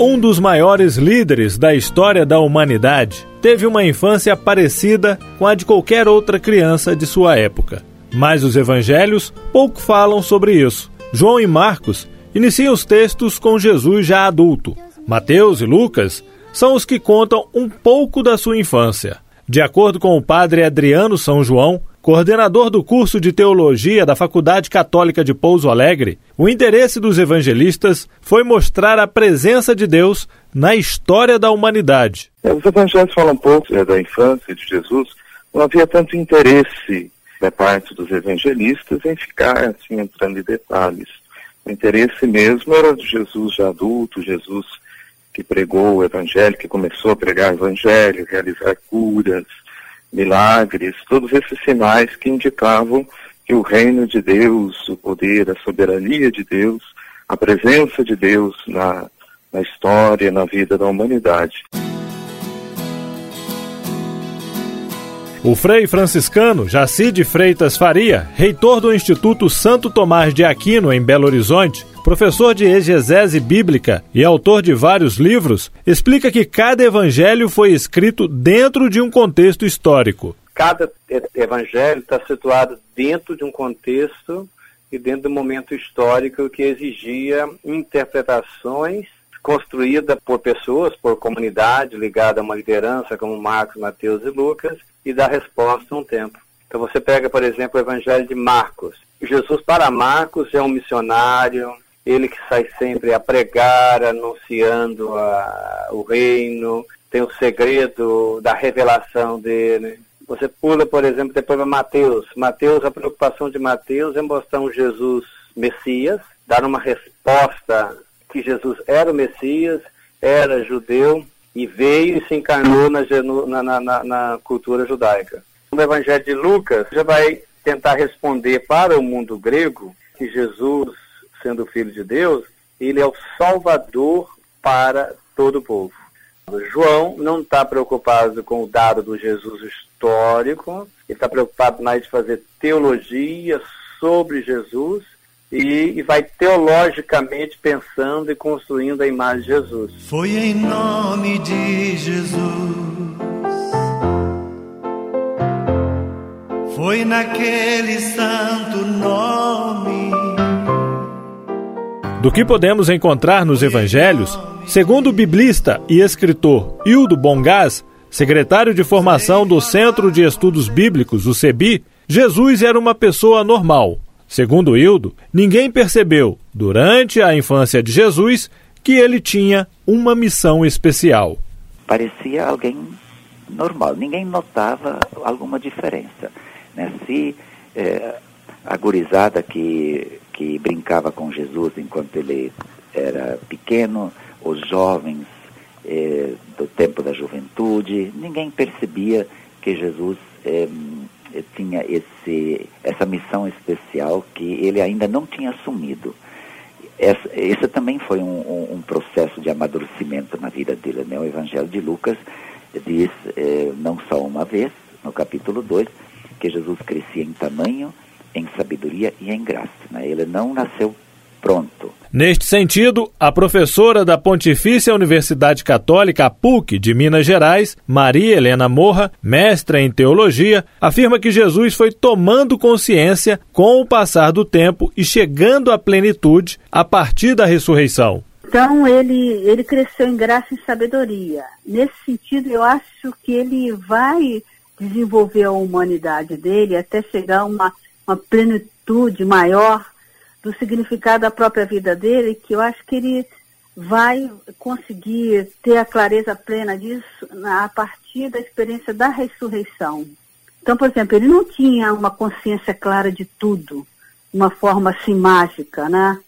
um dos maiores líderes da história da humanidade, teve uma infância parecida com a de qualquer outra criança de sua época. Mas os evangelhos pouco falam sobre isso. João e Marcos iniciam os textos com Jesus já adulto. Mateus e Lucas são os que contam um pouco da sua infância. De acordo com o padre Adriano São João, coordenador do curso de teologia da Faculdade Católica de Pouso Alegre, o interesse dos evangelistas foi mostrar a presença de Deus na história da humanidade. É, os evangelhos falam um pouco né, da infância de Jesus. Não havia tanto interesse da parte dos evangelistas em ficar assim entrando em detalhes. O interesse mesmo era de Jesus já adulto, Jesus que pregou o evangelho, que começou a pregar o evangelho, realizar curas, milagres, todos esses sinais que indicavam que o reino de Deus, o poder, a soberania de Deus, a presença de Deus na, na história, na vida da humanidade. O frei franciscano Jacide Freitas Faria, reitor do Instituto Santo Tomás de Aquino em Belo Horizonte, professor de exegese bíblica e autor de vários livros, explica que cada evangelho foi escrito dentro de um contexto histórico. Cada evangelho está situado dentro de um contexto e dentro de um momento histórico que exigia interpretações construída por pessoas, por comunidade ligada a uma liderança como Marcos, Mateus e Lucas, e dá resposta a um tempo. Então você pega, por exemplo, o Evangelho de Marcos. Jesus para Marcos é um missionário, ele que sai sempre a pregar, anunciando a, o reino, tem o segredo da revelação dele. Você pula, por exemplo, depois para Mateus. Mateus, a preocupação de Mateus é mostrar um Jesus Messias, dar uma resposta que Jesus era o Messias, era judeu e veio e se encarnou na, na, na, na cultura judaica. No Evangelho de Lucas já vai tentar responder para o mundo grego que Jesus, sendo filho de Deus, ele é o salvador para todo o povo. João não está preocupado com o dado do Jesus histórico, ele está preocupado mais de fazer teologia sobre Jesus e, e, vai teologicamente pensando e construindo a imagem de Jesus. Foi em nome de Jesus, foi naquele santo nome. Do que podemos encontrar nos evangelhos, segundo o biblista e escritor Hildo Bongás, secretário de formação do Centro de Estudos Bíblicos, o CEBI, Jesus era uma pessoa normal Segundo Hildo, ninguém percebeu, durante a infância de Jesus, que ele tinha uma missão especial. Parecia alguém normal, ninguém notava alguma diferença. Né? Se é, a gurizada que, que brincava com Jesus enquanto ele era pequeno, os jovens é, do tempo da juventude, ninguém percebia que Jesus é, tinha esse, essa missão especial que ele ainda não tinha assumido. Essa, esse também foi um, um, um, processo de amadurecimento na vida dele. Né? O Evangelho de Lucas diz, eh, não só uma vez, no capítulo 2, que Jesus crescia em tamanho, em sabedoria e em graça. Né? Ele não nasceu pronto. Neste sentido, a professora da Pontifícia Universidade Católica, PUC, de Minas Gerais, Maria Helena Morra, mestra em teologia, afirma que Jesus foi tomando consciência com o passar do tempo e chegando à plenitude a partir da ressurreição. Então ele, ele cresceu em graça e sabedoria. Nesse sentido, eu acho que ele vai desenvolver a humanidade dele até chegar a uma, uma plenitude maior do significado da própria vida dele, que eu acho que ele vai conseguir ter a clareza plena disso a partir da experiência da ressurreição. Então, por exemplo, ele não tinha uma consciência clara de tudo, uma forma assim mágica, né?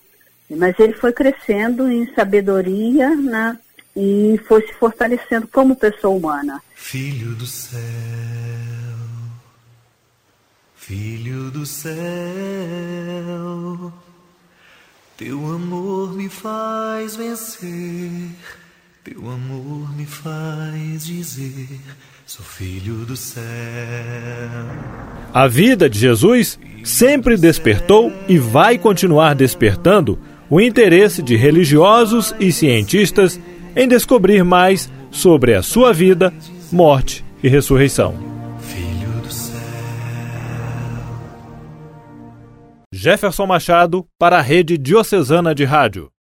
Mas ele foi crescendo em sabedoria, né? E foi se fortalecendo como pessoa humana. Filho do céu, filho do céu. Teu amor me faz vencer, teu amor me faz dizer: sou filho do céu. A vida de Jesus sempre despertou e vai continuar despertando o interesse de religiosos e cientistas em descobrir mais sobre a sua vida, morte e ressurreição. Jefferson Machado para a Rede Diocesana de Rádio.